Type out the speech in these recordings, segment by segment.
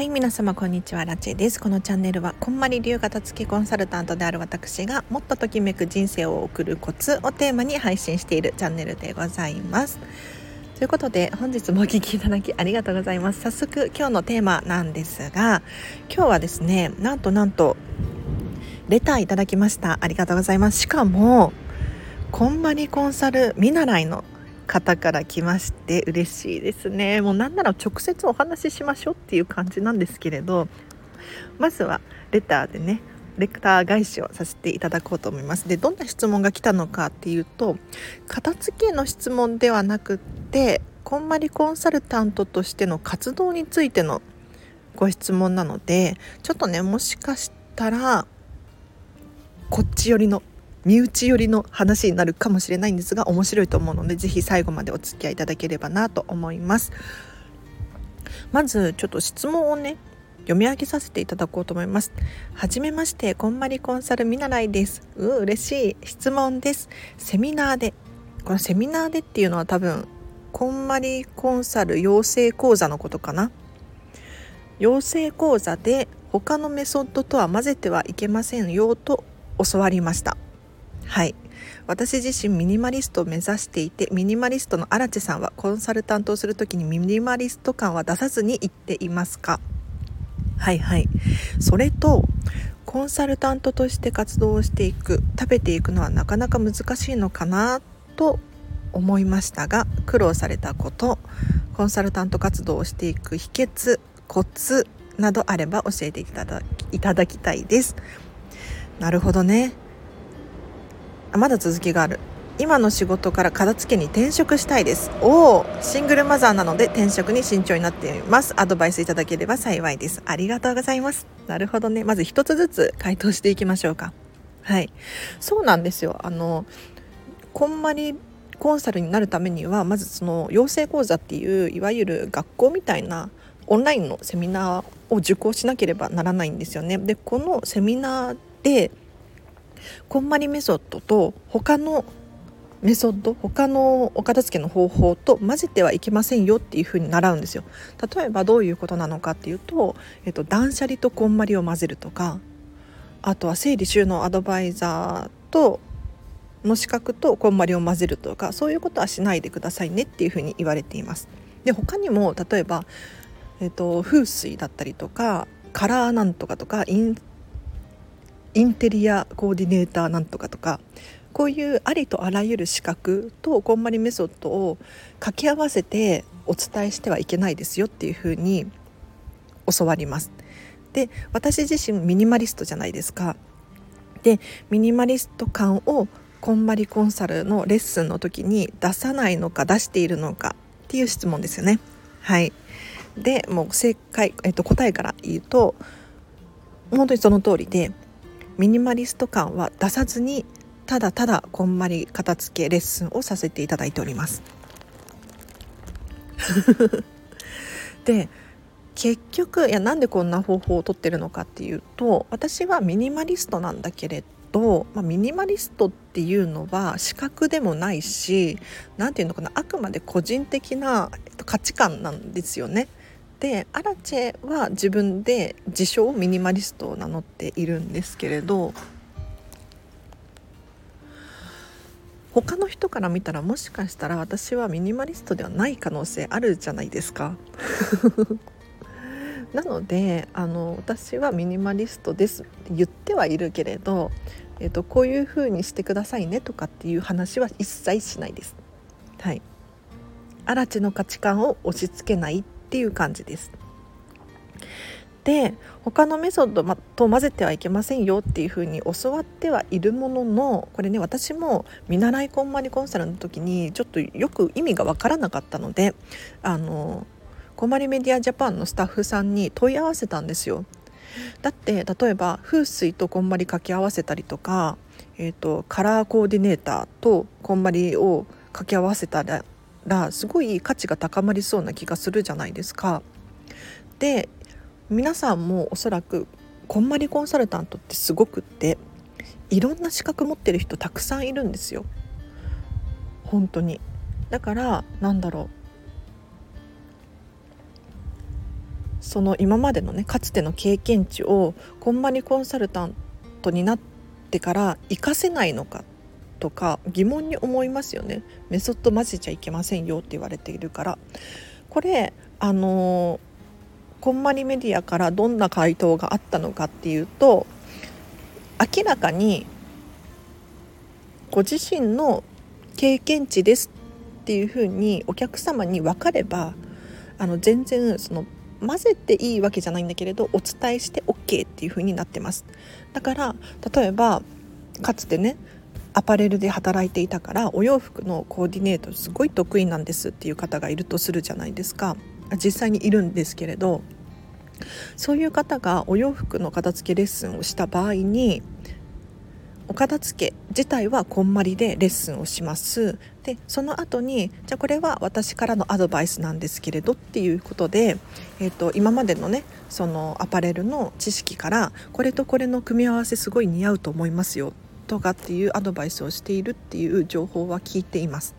はい皆様こんにちは。ラチェです。このチャンネルはこんまり流片付けコンサルタントである私がもっとときめく人生を送るコツをテーマに配信しているチャンネルでございます。ということで本日もお聴きいただきありがとうございます。早速今日のテーマなんですが今日はですねなんとなんとレターいただきました。ありがとうございます。しかもこんまりコンサル見習いの方から来まして嬉しいですね。もうなんなら直接お話ししましょうっていう感じなんですけれどまずはレターでねレクター返しをさせていただこうと思います。でどんな質問が来たのかっていうと片付けの質問ではなくってこんまりコンサルタントとしての活動についてのご質問なのでちょっとねもしかしたらこっち寄りの身内寄りの話になるかもしれないんですが面白いと思うので是非最後までお付き合いいただければなと思います。まずちょっと質問をね読み上げさせていただこうと思います。はめましてこんまりコンサル見習いです。う嬉しい質問です。セミナーで。このセミナーでっていうのは多分こんまりコンサル養成講座のことかな。養成講座で他のメソッドとは混ぜてはいけませんよと教わりました。はい。私自身ミニマリストを目指していてミニマリストの荒地さんはコンサルタントをする時にミニマリスト感は出さずに言っていますか？はいはい。それとコンサルタントとして活動をしていく食べていくのはなかなか難しいのかなと思いましたが苦労されたことコンサルタント活動をしていく秘訣コツなどあれば教えていただきたいです。なるほどね。あまだ続きがある。今の仕事から片付けに転職したいです。おおシングルマザーなので転職に慎重になっています。アドバイスいただければ幸いです。ありがとうございます。なるほどね。まず一つずつ回答していきましょうか。はい。そうなんですよ。あのこんまりコンサルになるためにはまずその養成講座っていういわゆる学校みたいなオンラインのセミナーを受講しなければならないんですよね。でこのセミナーでこんまりメソッドと他のメソッド他のお片付けの方法と混ぜてはいけませんよっていうふうに習うんですよ。例えばどういうことなのかっていうと、えっと、断捨離とこんまりを混ぜるとかあとは整理収納アドバイザーとの資格とこんまりを混ぜるとかそういうことはしないでくださいねっていうふうに言われています。で他にも例えば、えっと、風水だったりとかカラーなんとかとかインインテリアコーディネーターなんとかとかこういうありとあらゆる資格とこんまりメソッドを掛け合わせてお伝えしてはいけないですよっていうふうに教わります。で私自身ミニマリストじゃないですか。でミニマリスト感をこんまりコンサルのレッスンの時に出さないのか出しているのかっていう質問ですよね。はいでもう正解、えっと、答えから言うと本当にその通りでミニマリスト感は出さずにただただこんまり片付けレッスンをさせていただいております。で結局いやなんでこんな方法をとってるのかっていうと私はミニマリストなんだけれど、まあ、ミニマリストっていうのは資格でもないし何て言うのかなあくまで個人的な価値観なんですよね。でアラチェは自分で自称ミニマリストを名乗っているんですけれど他の人から見たらもしかしたら私はミニマリストではない可能性あるじゃないですか。なのであの私はミニマリストです言ってはいるけれど、えーと、こういうふうにしてくださいねとかっていう話は一切しないです。はい、アラの価値観を押し付けないっっていう感じです。で他のメソッドと混ぜてはいけませんよっていうふうに教わってはいるもののこれね私も見習いこんまりコンサルの時にちょっとよく意味が分からなかったのであのこまりメディアジャパンのスタッフさんに問い合わせたんですよ。だって例えば風水とこんまり掛け合わせたりとか、えーと、カラーコーディネーターとこんまりを掛け合わせたららすごい価値が高まりそうな気がするじゃないですか。で皆さんもおそらくこんまりコンサルタントってすごくっていろんな資格持ってる人たくさんいるんですよ。本当にだからなんだろうその今までのねかつての経験値をこんまりコンサルタントになってから活かせないのかとか疑問に思いますよね。メソッド混ぜちゃいけませんよって言われているから。これあのこんまりメディアからどんな回答があったのかっていうと明らかにご自身の経験値ですっていうふうにお客様に分かればあの全然その混ぜていいわけじゃないんだけれどお伝えして OK っていう風になってます。だから例えばかつてねアパレルで働いていたからお洋服のコーディネートすごい得意なんですっていう方がいるとするじゃないですか。実際にいるんですけれどそういう方がお洋服の片付けレッスンをした場合にお片付け自体はこんまりでレッスンをします。でその後にじゃあこれは私からのアドバイスなんですけれどっていうことで、えーと、今までのねそのアパレルの知識からこれとこれの組み合わせすごい似合うと思いますよとかっていうアドバイスをしているっていう情報は聞いています。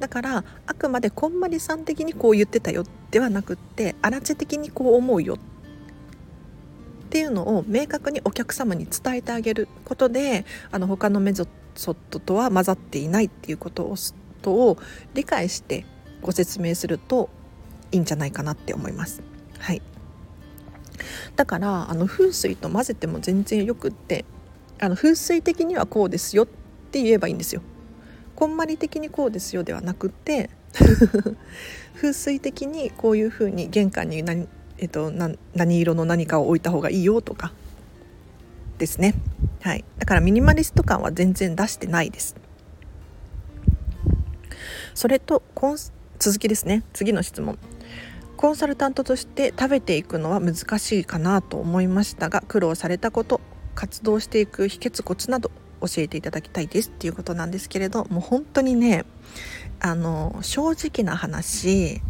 だからあくまでこんまりさん的にこう言ってたよではなくってあらち的にこう思うよ。っていうのを明確にお客様に伝えてあげることであの他のメソッドとは混ざっていないっていうことをとを理解してご説明するといいんじゃないかなって思います。はい、だからあの風水と混ぜても全然よくってあの風水的にはこうですよって言えばいいんですよ。こんまり的にこうですよではなくて 風水的にこういうふうに玄関に何えっと、何色の何かを置いた方がいいよとかですね、はい、だからミニマリスト感は全然出してないです。それとコン続きですね。次の質問。コンサルタントとして食べていくのは難しいかなと思いましたが苦労されたこと。活動していく秘訣コツなど教えていただきたいですっていうことなんですけれどもう本当にねあの正直な話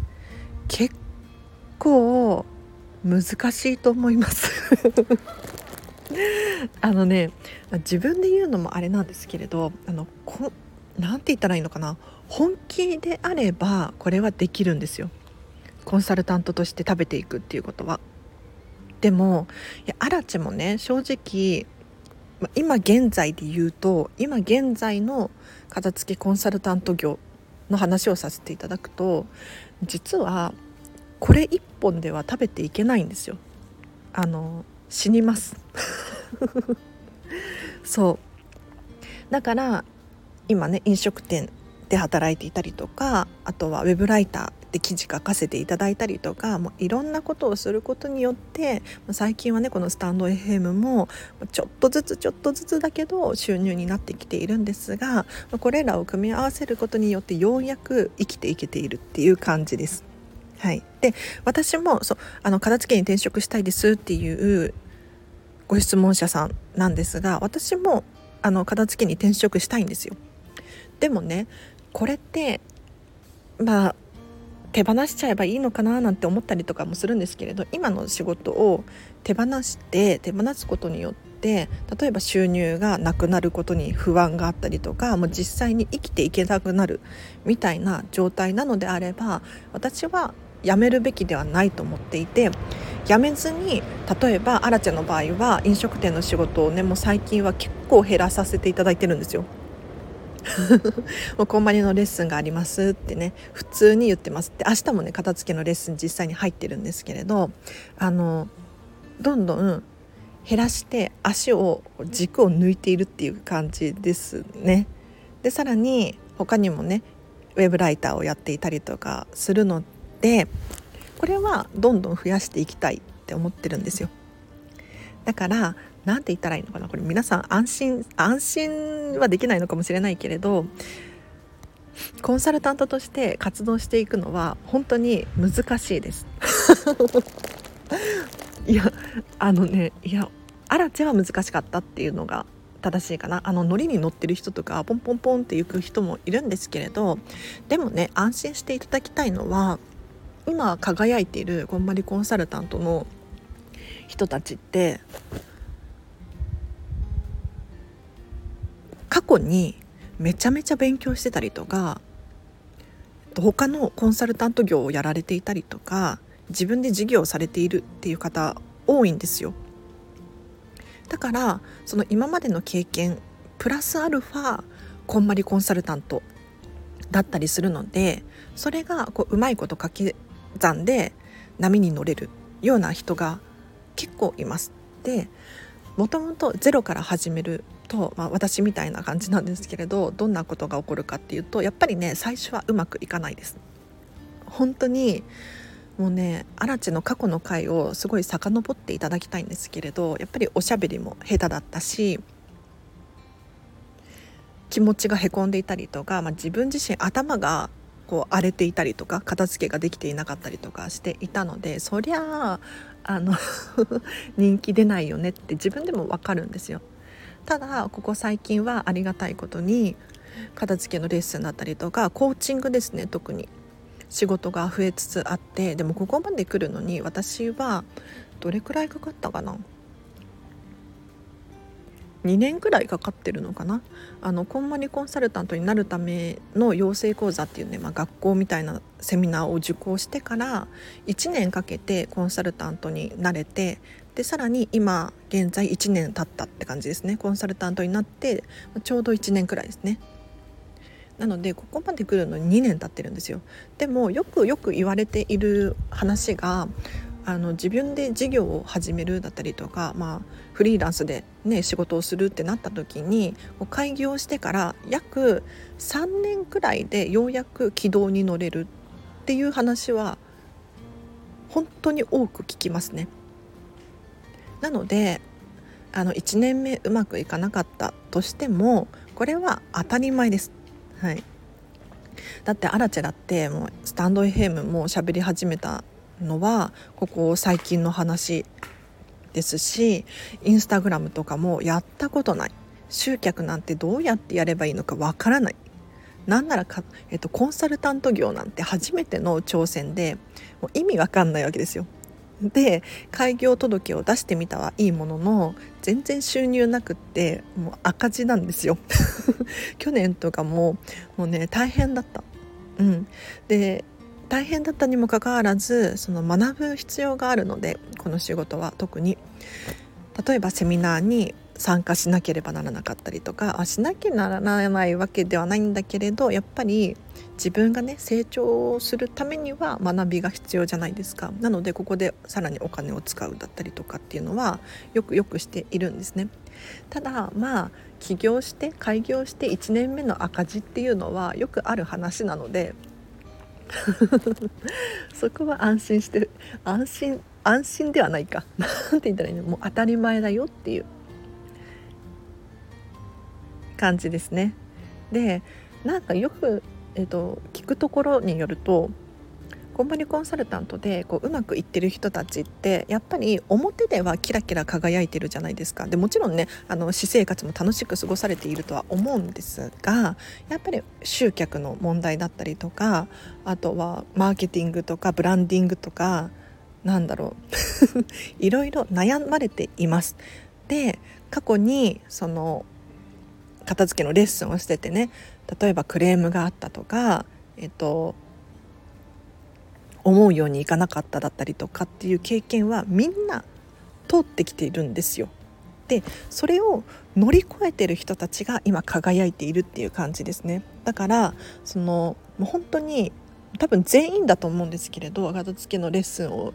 結構難しいと思います。あのね自分で言うのもあれなんですけれどあのこなんて言ったらいいのかな。本気であればこれはできるんですよ。コンサルタントとして食べていくっていうことは。でもいやアラチもね正直今現在で言うと今現在の片付けコンサルタント業の話をさせていただくと実はこれ1本では食べていけないんですよ。あの死にます。そう。だから今ね飲食店で働いていたりとかあとはウェブライターで記事書かせていただいたりとかもういろんなことをすることによって最近はねこのスタンド FM もちょっとずつちょっとずつだけど収入になってきているんですがこれらを組み合わせることによってようやく生きていけているっていう感じです。はい、で私もそうあの片付けに転職したいですっていうご質問者さんなんですが私もあの片付けに転職したいんですよ。でもねこれってまあ手放しちゃえばいいのかななんて思ったりとかもするんですけれど今の仕事を手放して手放すことによって例えば収入がなくなることに不安があったりとかもう実際に生きていけなくなるみたいな状態なのであれば私はやめるべきではないと思っていてやめずに例えばアラチェの場合は飲食店の仕事をねもう最近は結構減らさせていただいてるんですよ。もうこんまりのレッスンがありますってね普通に言ってますって明日もね片付けのレッスン実際に入ってるんですけれどあのどんどん減らして足を軸を抜いているっていう感じですね。でさらに他にもねウェブライターをやっていたりとかするのでこれはどんどん増やしていきたいって思ってるんですよだから何て言ったらいいのかな？これ皆さん安心安心はできないのかもしれないけれどコンサルタントとして活動していくのは本当に難しいです。いやあのねいやアラチェは難しかったっていうのが正しいかな。あのノリに乗ってる人とかポンポンポンって行く人もいるんですけれどでもね安心していただきたいのは今輝いているこんまりコンサルタントの人たちって過去にめちゃめちゃ勉強してたりとか他のコンサルタント業をやられていたりとか自分で事業をされているっていう方多いんですよだからその今までの経験プラスアルファこんまりコンサルタントだったりするのでそれがこううまいこと掛け算で波に乗れるような人が結構います。でもともとゼロから始めると、まあ、私みたいな感じなんですけれどどんなことが起こるかっていうとやっぱりね最初はうまくいかないです。本当にもうね荒地の過去の回をすごい遡っていただきたいんですけれどやっぱりおしゃべりも下手だったし気持ちがへこんでいたりとか、まあ、自分自身頭がこう荒れていたりとか片付けができていなかったりとかしていたのでそりゃああの 人気出ないよねって自分でも分かるんですよ。ただここ最近はありがたいことに片付けのレッスンだったりとかコーチングですね特に。仕事が増えつつあってでもここまで来るのに私はどれくらいかかったかな？2年くらいかかってるのかな？あのこんまりコンサルタントになるための養成講座っていうね、まあ、学校みたいなセミナーを受講してから1年かけてコンサルタントになれてでさらに今現在1年経ったって感じですね。コンサルタントになってちょうど1年くらいですね。なのでここまで来るのに2年経ってるんですよ。でもよくよく言われている話があの自分で事業を始めるだったりとか、まあ、フリーランスで、ね、仕事をするってなった時に開業してから約3年くらいでようやく軌道に乗れるっていう話は本当に多く聞きますね。なのであの1年目うまくいかなかったとしてもこれは当たり前です。はい、だってアラチェだってもうスタンド FM も喋り始めたのはここ最近の話ですしインスタグラムとかもやったことない集客なんてどうやってやればいいのかわからないなんならか、えっと、コンサルタント業なんて初めての挑戦でもう意味わかんないわけですよ。で開業届を出してみたはいいものの全然収入なくってもう赤字なんですよ。去年とかももうね大変だった。うん、で大変だったにもかかわらずその学ぶ必要があるのでこの仕事は特に。例えばセミナーに参加しなければならなかったりとかあしなきゃならないわけではないんだけれどやっぱり自分がね成長するためには学びが必要じゃないですか。なのでここでさらにお金を使うだったりとかっていうのはよくよくしているんですね。ただまあ起業して開業して1年目の赤字っていうのはよくある話なので そこは安心して安心安心ではないか。何て言ったらいいの？もう当たり前だよっていう。感じですね。でなんかよく、えーと聞くところによるとこんまりコンサルタントでこううまくいってる人たちってやっぱり表ではキラキラ輝いてるじゃないですかでもちろんねあの私生活も楽しく過ごされているとは思うんですがやっぱり集客の問題だったりとかあとはマーケティングとかブランディングとかなんだろう いろいろ悩まれています。で過去にその片付けのレッスンをしててね例えばクレームがあったとか、えっと、思うようにいかなかっただったりとかっていう経験はみんな通ってきているんですよ。でそれを乗り越えてる人たちが今輝いているっていう感じですね。だからそのもう本当に多分全員だと思うんですけれど片付けのレッスンを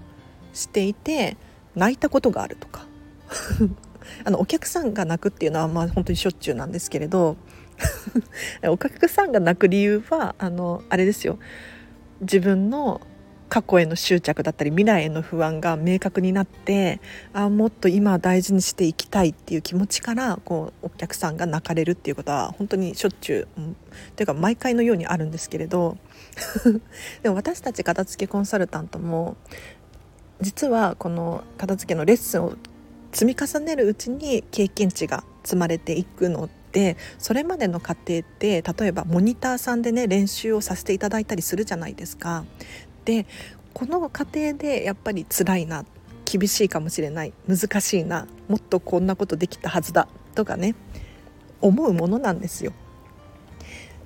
していて泣いたことがあるとか あのお客さんが泣くっていうのはまあ本当にしょっちゅうなんですけれど お客さんが泣く理由はあのあれですよ。自分の過去への執着だったり未来への不安が明確になってあもっと今大事にしていきたいっていう気持ちからこうお客さんが泣かれるっていうことは本当にしょっちゅう、うん、というか毎回のようにあるんですけれど でも私たち片付けコンサルタントも実はこの片付けのレッスンを積み重ねるうちに経験値が積まれていくのでそれまでの過程って例えばモニターさんでね練習をさせていただいたりするじゃないですか。でこの過程でやっぱり辛いな厳しいかもしれない難しいなもっとこんなことできたはずだとかね思うものなんですよ。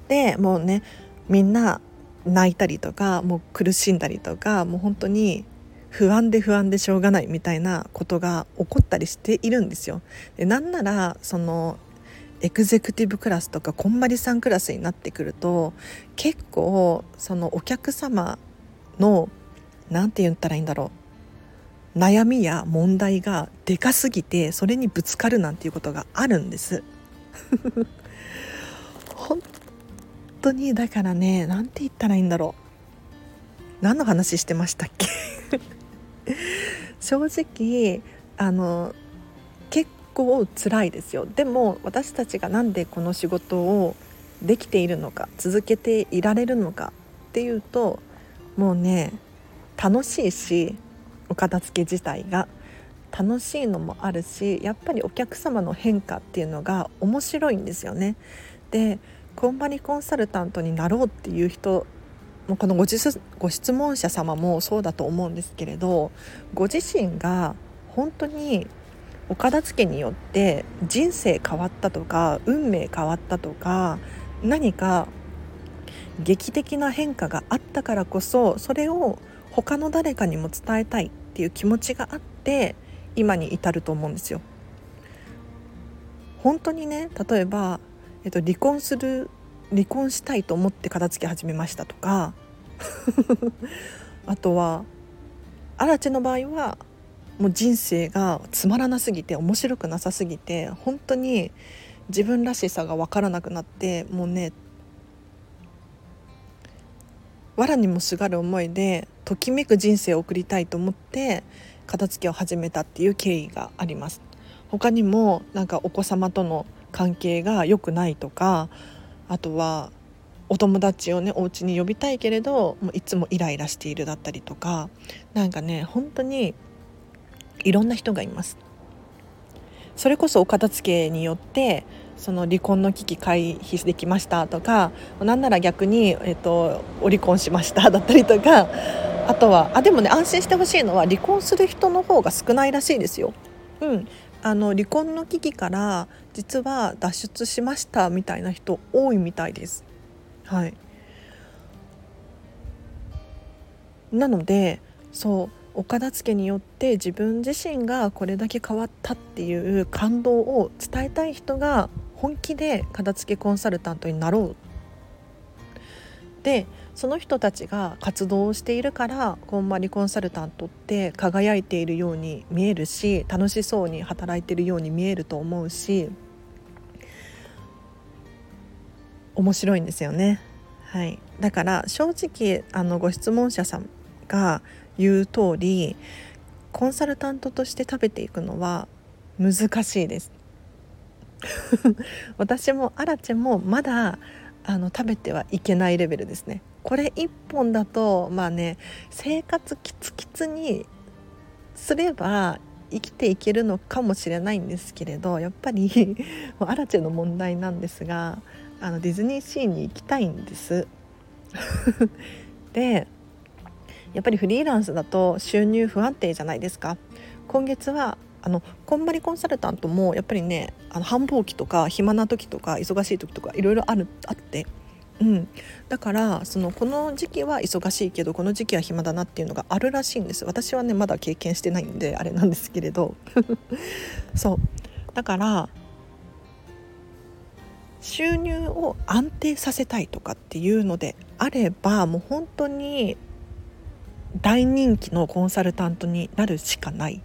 でもうねみんな泣いたりとかもう苦しんだりとかもう本当に不安で不安でしょうがないみたいなことが起こったりしているんですよ。でなんならそのエグゼクティブクラスとかこんまりさんクラスになってくると結構そのお客様の何て言ったらいいんだろう悩みや問題がでかすぎてそれにぶつかるなんていうことがあるんです。本当にだからね何て言ったらいいんだろう何の話してましたっけ？正直あの結構辛いですよでも私たちが何でこの仕事をできているのか続けていられるのかっていうともうね楽しいしお片付け自体が楽しいのもあるしやっぱりお客様の変化っていうのが面白いんですよね。でこんまりコンサルタントになろうっていう人もうこのごご質問者様もそうだと思うんですけれどご自身が本当にお片付けによって人生変わったとか運命変わったとか何か劇的な変化があったからこそそれを他の誰かにも伝えたいっていう気持ちがあって今に至ると思うんですよ。本当にね例えば、えっと、離婚する離婚したいと思って片付け始めましたとか。あとは荒地の場合はもう人生がつまらなすぎて面白くなさすぎて本当に自分らしさが分からなくなってもうね藁にもすがる思いでときめく人生を送りたいと思って片付けを始めたっていう経緯があります。他にもなんかお子様との関係が良くないとかあとはお友達をねお家に呼びたいけれどもういつもイライラしているだったりとかなんかね本当にいろんな人がいますそれこそお片付けによってその離婚の危機回避できましたとかなんなら逆に、えっと、お離婚しましただったりとかあとはあでもね安心してほしいのは離婚する人の方が少ないらしいですよ。うん、あの離婚の危機から実は脱出しましたみたいな人多いみたいです。はい、なのでそうお片付けによって自分自身がこれだけ変わったっていう感動を伝えたい人が本気で片付けコンサルタントになろうでその人たちが活動をしているからこんまりコンサルタントって輝いているように見えるし楽しそうに働いているように見えると思うし面白いんですよね。はい、だから正直あのご質問者さんが言う通りコンサルタントとして食べていくのは難しいです。私もアラチェもまだあの食べてはいけないレベルですね。これ1本だとまあね生活キツキツにすれば生きていけるのかもしれないんですけれどやっぱり アラチェの問題なんですがあのディズニーシーに行きたいんです。でやっぱりフリーランスだと収入不安定じゃないですか今月はあのこんまりコンサルタントもやっぱりねあの繁忙期とか暇な時とか忙しい時とかいろいろあるあって、うん、だからそのこの時期は忙しいけどこの時期は暇だなっていうのがあるらしいんです。私はねまだ経験してないんであれなんですけれど。そう。だから収入を安定させたいとかっていうのであればもう本当に大人気のコンサルタントになるしかない。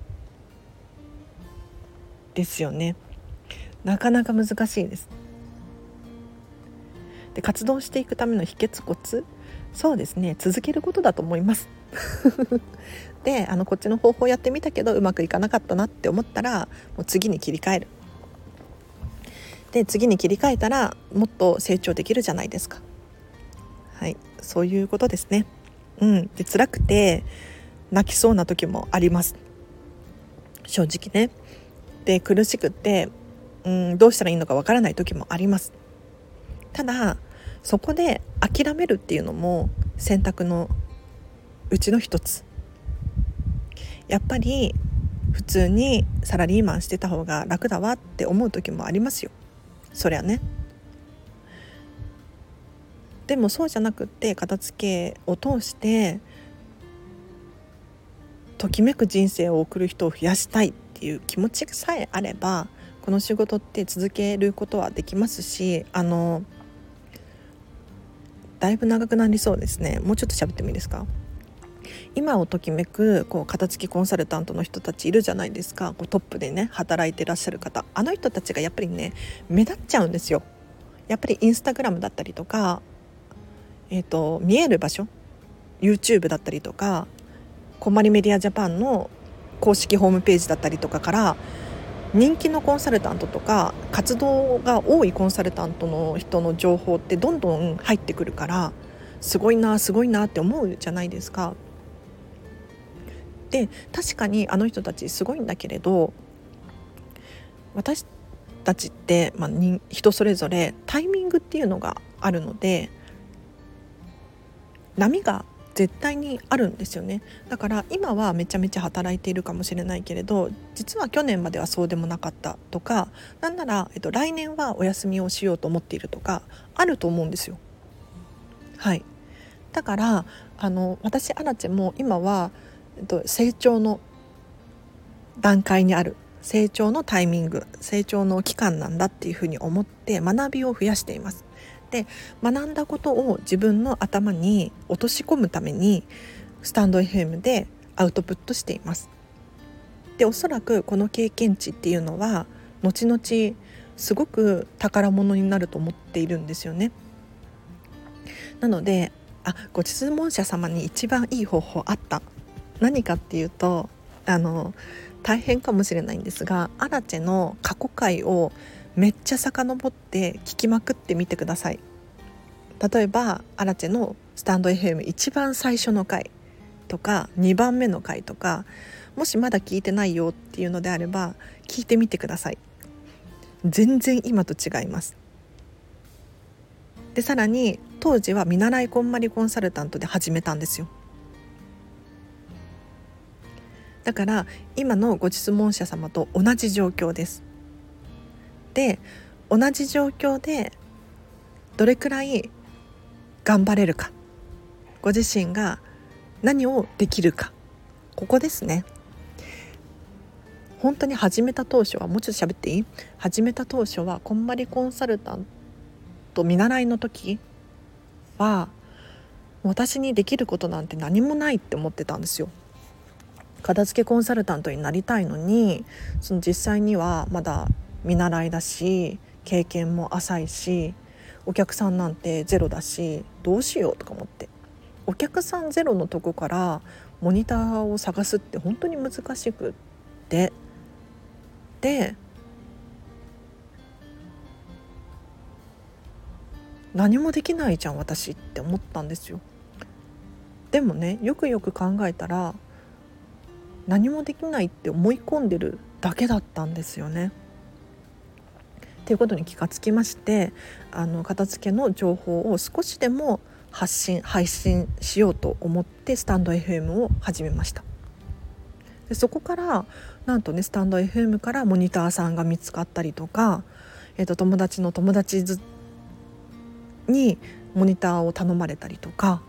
ですよね。なかなか難しいです。で活動していくための秘訣コツそうですね続けることだと思います。であのこっちの方法やってみたけどうまくいかなかったなって思ったらもう次に切り替える。で次に切り替えたらもっと成長できるじゃないですか。はいそういうことですね。うん、で辛くて泣きそうな時もあります。正直ね。で苦しくて、うん、どうしたらいいのかわからない時もあります。ただそこで諦めるっていうのも選択のうちの一つ。やっぱり普通にサラリーマンしてた方が楽だわって思う時もありますよ。そりゃね。でもそうじゃなくって片付けを通してときめく人生を送る人を増やしたいっていう気持ちさえあればこの仕事って続けることはできますしあのだいぶ長くなりそうですね。もうちょっと喋ってもいいですか？今をときめくこう片付きコンサルタントの人たちいるじゃないですか。こうトップでね働いてらっしゃる方。あの人たちがやっぱりね目立っちゃうんですよ。やっぱりインスタグラムだったりとか、えーと、見える場所 YouTube だったりとかこまりメディアジャパンの公式ホームページだったりとかから人気のコンサルタントとか活動が多いコンサルタントの人の情報ってどんどん入ってくるからすごいなすごいなって思うじゃないですか。で確かにあの人たちすごいんだけれど私たちって、まあ、人それぞれタイミングっていうのがあるので波が絶対にあるんですよねだから今はめちゃめちゃ働いているかもしれないけれど実は去年まではそうでもなかったとかなんなら、えっと、来年はお休みをしようと思っているとかあると思うんですよ。はいだからあの私アラチェも今はえっと、成長の段階にある成長のタイミング成長の期間なんだっていうふうに思って学びを増やしています。で学んだことを自分の頭に落とし込むためにスタンド FM でアウトプットしています。でおそらくこの経験値っていうのは後々すごく宝物になると思っているんですよね。なのであご質問者様に一番いい方法あった何かっていうとあの大変かもしれないんですがアラチェの過去回をめっちゃ遡って聞きまくってみてください。例えばアラチェのスタンド FM 一番最初の回とか2番目の回とかもしまだ聞いてないよっていうのであれば聞いてみてください。全然今と違います。でさらに当時は見習いこんまりコンサルタントで始めたんですよ。だから今のご質問者様と同じ状況です。で同じ状況でどれくらい頑張れるかご自身が何をできるかここですね。本当に始めた当初はもうちょっと喋っていい？始めた当初はこんまりコンサルタント見習いの時は私にできることなんて何もないって思ってたんですよ。片付けコンサルタントになりたいのにその実際にはまだ見習いだし経験も浅いしお客さんなんてゼロだしどうしようとか思って。お客さんゼロのとこからモニターを探すって本当に難しくって。で何もできないじゃん私って思ったんですよ。でもねよくよく考えたら何もできないって思い込んでるだけだったんですよね。っていうことに気がつきましてあの片付けの情報を少しでも発信配信しようと思ってスタンド FM を始めましたでそこからなんとねスタンド FM からモニターさんが見つかったりとか、えー、と友達の友達にモニターを頼まれたりとか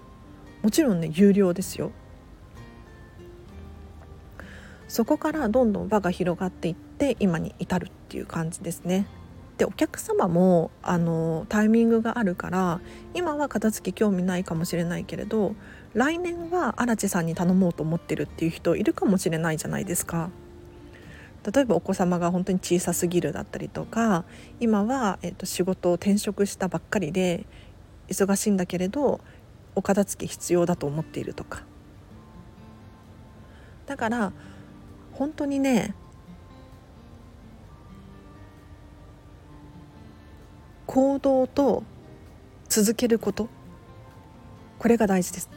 もちろんね有料ですよそこからどんどん輪が広がっていって今に至るっていう感じですね。でお客様もあのタイミングがあるから今は片付け興味ないかもしれないけれど来年は荒地さんに頼もうと思ってるっていう人いるかもしれないじゃないですか。例えばお子様が本当に小さすぎるだったりとか今は、えー、と仕事を転職したばっかりで忙しいんだけれどお片付け必要だと思っているとかだから本当にね行動と続けることこれが大事です。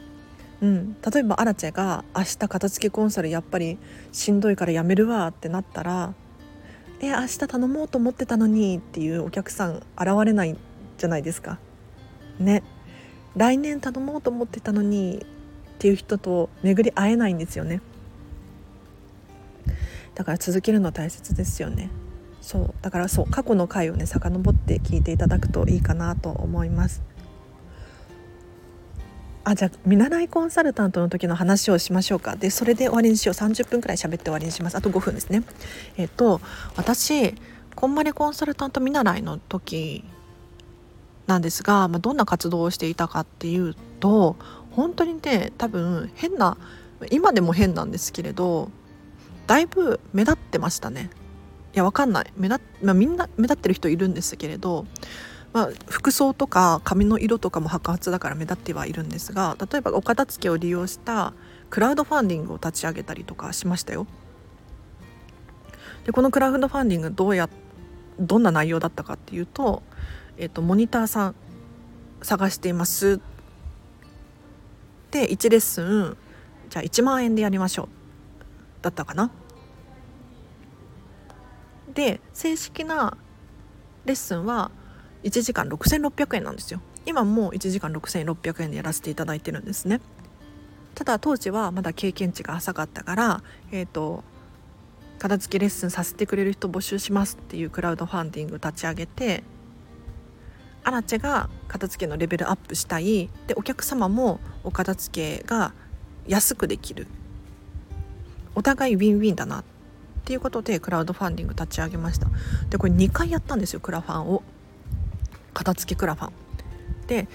うん、例えばアラチェが明日片付けコンサルやっぱりしんどいからやめるわってなったら「え明日頼もうと思ってたのに」っていうお客さん現れないじゃないですか。ね来年頼もうと思ってたのにっていう人と巡り会えないんですよね。だから続けるの大切ですよねそうだからそう過去の回をね遡って聞いていただくといいかなと思います。あじゃあ見習いコンサルタントの時の話をしましょうか。でそれで終わりにしよう。30分くらい喋って終わりにします。あと5分ですね。えっ、と私こんまりコンサルタント見習いの時なんですが、まあ、どんな活動をしていたかっていうと本当にね多分変な今でも変なんですけれどだいぶ目立ってましたね。やわかんない。目立、まあ、みんな目立ってる人いるんですけれど、まあ、服装とか髪の色とかも白髪だから目立ってはいるんですが例えばお片付けを利用したクラウドファンディングを立ち上げたりとかしましたよ。でこのクラウドファンディングどうやどんな内容だったかっていうと,、えーと、モニターさん探しています。で1レッスンじゃあ1万円でやりましょう。だったかな。で正式なレッスンは1時間6600円なんですよ。今もう1時間6600円でやらせていただいてるんですね。ただ当時はまだ経験値が浅かったからえっ、ー、と片付けレッスンさせてくれる人募集しますっていうクラウドファンディング立ち上げてアラチェが片付けのレベルアップしたい。でお客様もお片付けが安くできる。お互いウィンウィンだなっっていうことでクラウドファンディング立ち上げました。でこれ2回やったんですよクラファンを。片付けクラファン。で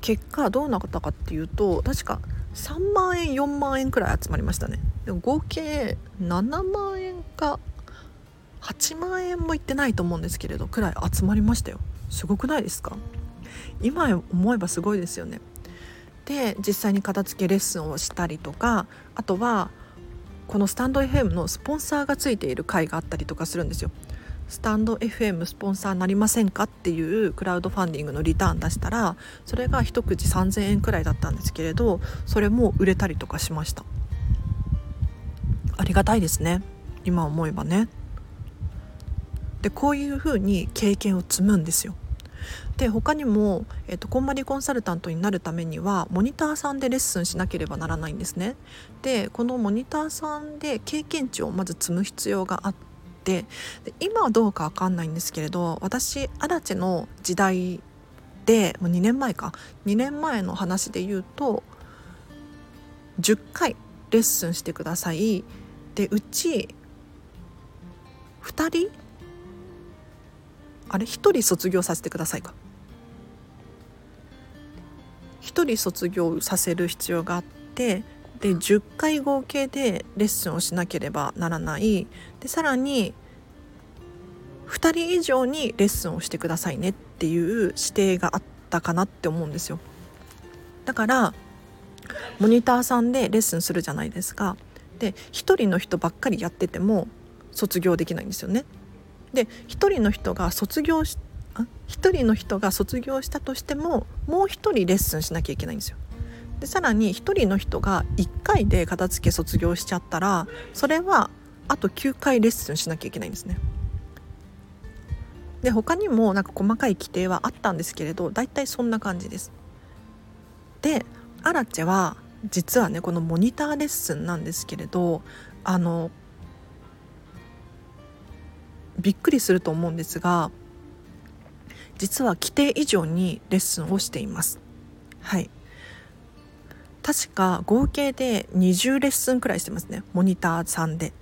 結果どうなったかっていうと確か3万円4万円くらい集まりましたね。でも合計7万円か8万円もいってないと思うんですけれどくらい集まりましたよ。すごくないですか？今思えばすごいですよね。で実際に片付けレッスンをしたりとかあとはこのスタンド FM のスポンサーがついている会があったりとかするんですよ。スタンド FM スポンサーなりませんかっていうクラウドファンディングのリターン出したらそれが一口3,000円くらいだったんですけれどそれも売れたりとかしました。ありがたいですね。今思えばね。でこういうふうに経験を積むんですよ。で他にも、えーと、こんまりコンサルタントになるためにはモニターさんでレッスンしなければならないんですね。でこのモニターさんで経験値をまず積む必要があってで今はどうか分かんないんですけれど私アラチェの時代でもう2年前か。2年前の話で言うと10回レッスンしてください。でうち2人あれ1人卒業させてくださいか。1人卒業させる必要があってで10回合計でレッスンをしなければならない。でさらに2人以上にレッスンをしてくださいねっていう指定があったかなって思うんですよ。だからモニターさんでレッスンするじゃないですか。で1人の人ばっかりやってても卒業できないんですよね。で1人の人が卒業し1人の人が卒業したとしてももう1人レッスンしなきゃいけないんですよでさらに1人の人が1回で片付け卒業しちゃったらそれはあと9回レッスンしなきゃいけないんですね。で他にもなんか細かい規定はあったんですけれど大体そんな感じです。でアラチェは実はねこのモニターレッスンなんですけれどあのびっくりすると思うんですが実は規定以上にレッスンをしています。はい。確か合計で20レッスンくらいしてますね。モニターさんで。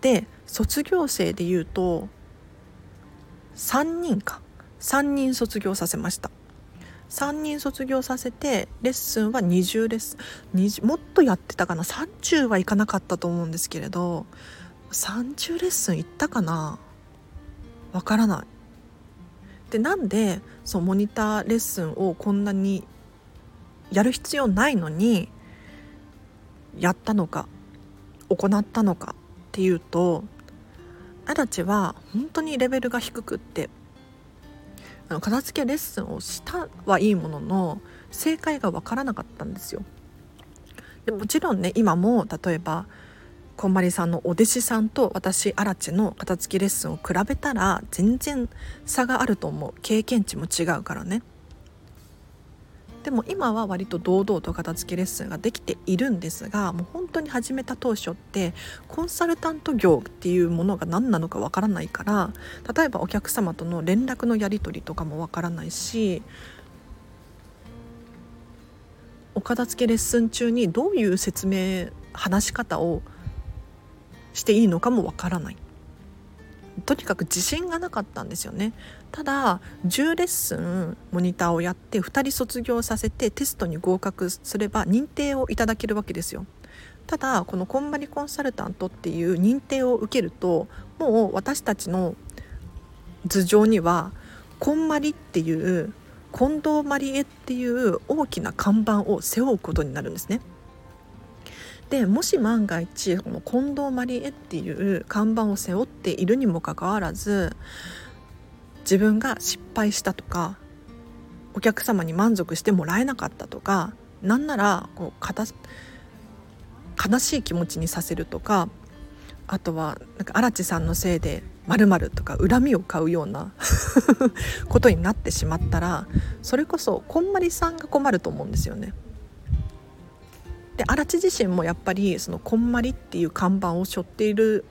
で卒業生でいうと3人か。3人卒業させました。3人卒業させてレッスンは20レッスン。もっとやってたかな。30はいかなかったと思うんですけれど30レッスンいったかな。わからないでなんでそうモニターレッスンをこんなにやる必要ないのにやったのか行ったのかっていうとアラチは本当にレベルが低くってあの片付けレッスンをしたはいいものの正解が分からなかったんですよ。でもちろんね今も例えばこんまりさんのお弟子さんと私アラチの片付けレッスンを比べたら全然差があると思う経験値も違うからね。でも今は割と堂々と片付けレッスンができているんですがもう本当に始めた当初ってコンサルタント業っていうものが何なのかわからないから例えばお客様との連絡のやり取りとかもわからないしお片付けレッスン中にどういう説明話し方をしていいのかもわからない。とにかく自信がなかったんですよね。ただ10レッスンモニターをやって2人卒業させてテストに合格すれば認定をいただけるわけですよ。ただこのこんまりコンサルタントっていう認定を受けるともう私たちの頭上にはこんまりっていう近藤まりえっていう大きな看板を背負うことになるんですね。でもし万が一この近藤まりえっていう看板を背負っているにもかかわらず自分が失敗したとかお客様に満足してもらえなかったとかなんならこう悲しい気持ちにさせるとかあとはなんか荒地さんのせいでまるとか恨みを買うような ことになってしまったらそれこそこんまりさんが困ると思うんですよね。で荒地自身もやっぱりそのこんまりっていう看板を背負っている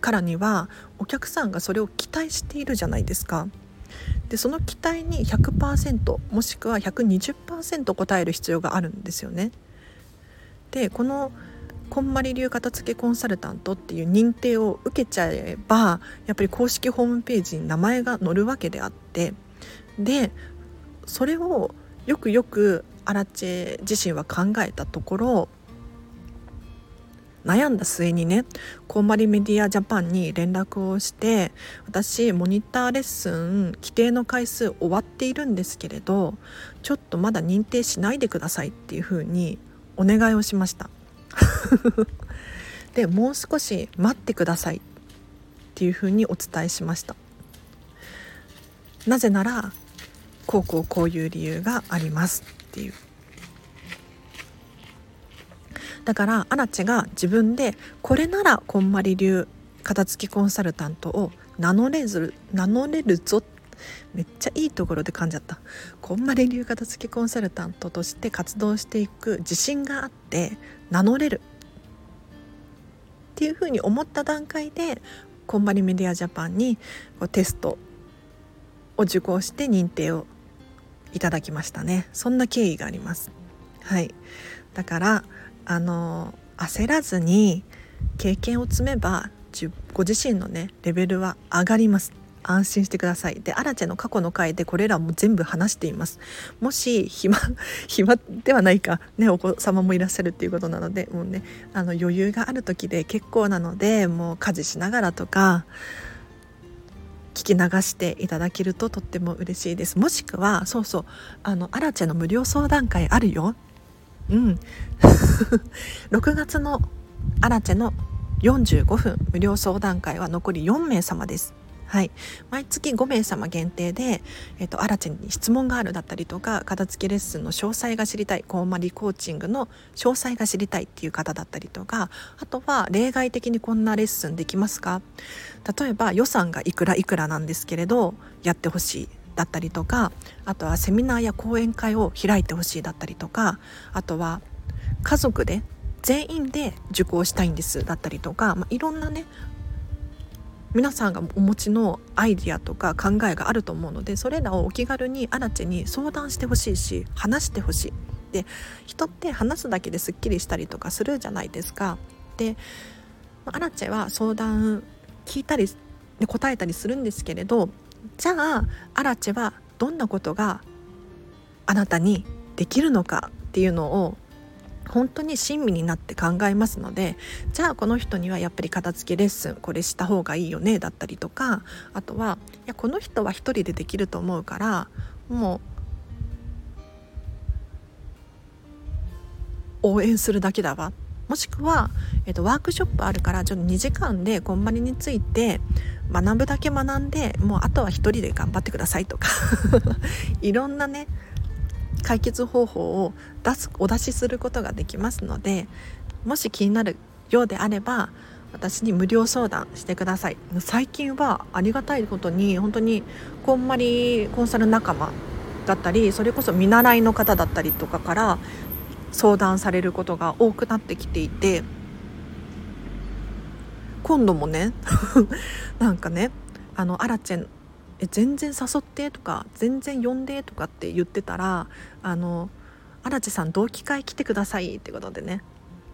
からにはお客さんがそれを期待しているじゃないですか。でその期待に100%もしくは120%応える必要があるんですよね。でこのこんまり流片付けコンサルタントっていう認定を受けちゃえばやっぱり公式ホームページに名前が載るわけであってでそれをよくよくアラチ自身は考えたところ悩んだ末にねこんまりメディアジャパンに連絡をして私モニターレッスン規定の回数終わっているんですけれどちょっとまだ認定しないでくださいっていうふうにお願いをしました。でもう少し待ってくださいっていうふうにお伝えしました。なぜならこうこうこういう理由がありますっていう。だからアラチが自分でこれならこんまり流片付きコンサルタントを名乗れず名乗れるぞ。めっちゃいいところで噛んじゃった。こんまり流片付きコンサルタントとして活動していく自信があって名乗れる。っていうふうに思った段階でこんまりメディアジャパンにテストを受講して認定をいただきましたね。そんな経緯があります。はい。だからあの焦らずに経験を積めばご自身のねレベルは上がります。安心してください。でアラチェの過去の回でこれらも全部話しています。もし暇 暇ではないかねお子様もいらっしゃるっていうことなのでもうねあの余裕がある時で結構なのでもう家事しながらとか聞き流していただけるととっても嬉しいです。もしくはそうそうあのアラチェの無料相談会あるよ。うん。6月のアラチェの45分無料相談会は残り4名様です。はい、毎月5名様限定で、えっと、新地に質問があるだったりとか片付けレッスンの詳細が知りたいコーマリコーチングの詳細が知りたいっていう方だったりとかあとは例外的にこんなレッスンできますか？例えば予算がいくらいくらなんですけれどやってほしいだったりとかあとはセミナーや講演会を開いてほしいだったりとかあとは家族で全員で受講したいんですだったりとか、まあ、いろんなね皆さんがお持ちのアイディアとか考えがあると思うのでそれらをお気軽にアラチェに相談してほしいし話してほしいで人って話すだけですっきりしたりとかするじゃないですか。でアラチェは相談聞いたり、で答えたりするんですけれどじゃあアラチェはどんなことがあなたにできるのかっていうのを本当に親身になって考えますのでじゃあこの人にはやっぱり片付けレッスンこれした方がいいよねだったりとかあとはいやこの人は一人でできると思うからもう応援するだけだわ。もしくは、えっと、ワークショップあるからちょっと2時間でこんまりについて学ぶだけ学んでもうあとは一人で頑張ってくださいとか。いろんなね解決方法を出すお出しすることができますのでもし気になるようであれば私に無料相談してください。最近はありがたいことに本当にこんまりコンサル仲間だったりそれこそ見習いの方だったりとかから相談されることが多くなってきていて今度もね なんかねあのアラチェ全然誘ってとか全然呼んでとかって言ってたらあの荒地さん同期会来てくださいってことでね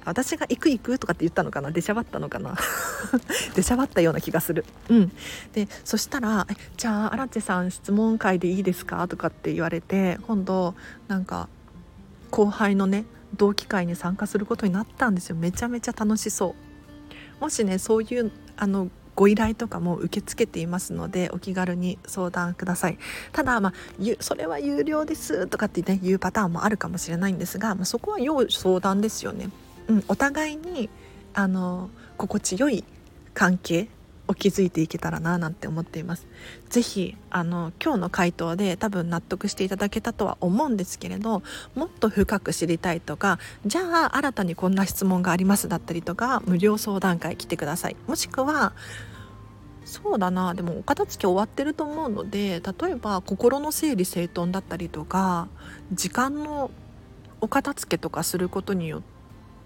私が行く行くとかって言ったのかな出しゃばったのかな 出しゃばったような気がする。うん。でそしたら「えじゃあ荒地さん質問会でいいですか?」とかって言われて今度なんか後輩のね同期会に参加することになったんですよ。めちゃめちゃ楽しそう。もしねそういうあのご依頼とかも受け付けていますのでお気軽に相談ください。ただまあそれは有料ですとかってね言うパターンもあるかもしれないんですが、まあ、そこは要相談ですよね、うん、お互いにあの心地よい関係を築いていけたらななんて思っています。是非あの今日の回答で多分納得していただけたとは思うんですけれどもっと深く知りたいとかじゃあ新たにこんな質問がありますだったりとか無料相談会来てください。もしくはそうだなでもお片付け終わってると思うので例えば心の整理整頓だったりとか時間のお片付けとかすることによっ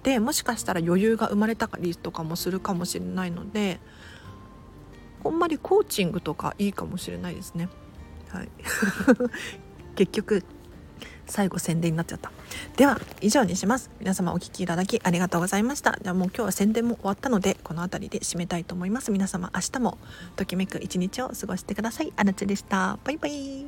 てもしかしたら余裕が生まれたりとかもするかもしれないのでほんまにコーチングとかいいかもしれないですね。はい、結局最後宣伝になっちゃった。では以上にします。皆様お聴きいただきありがとうございました。ではもう今日は宣伝も終わったのでこの辺りで締めたいと思います。皆様明日もときめく一日を過ごしてください。あなちでしたバイバイ。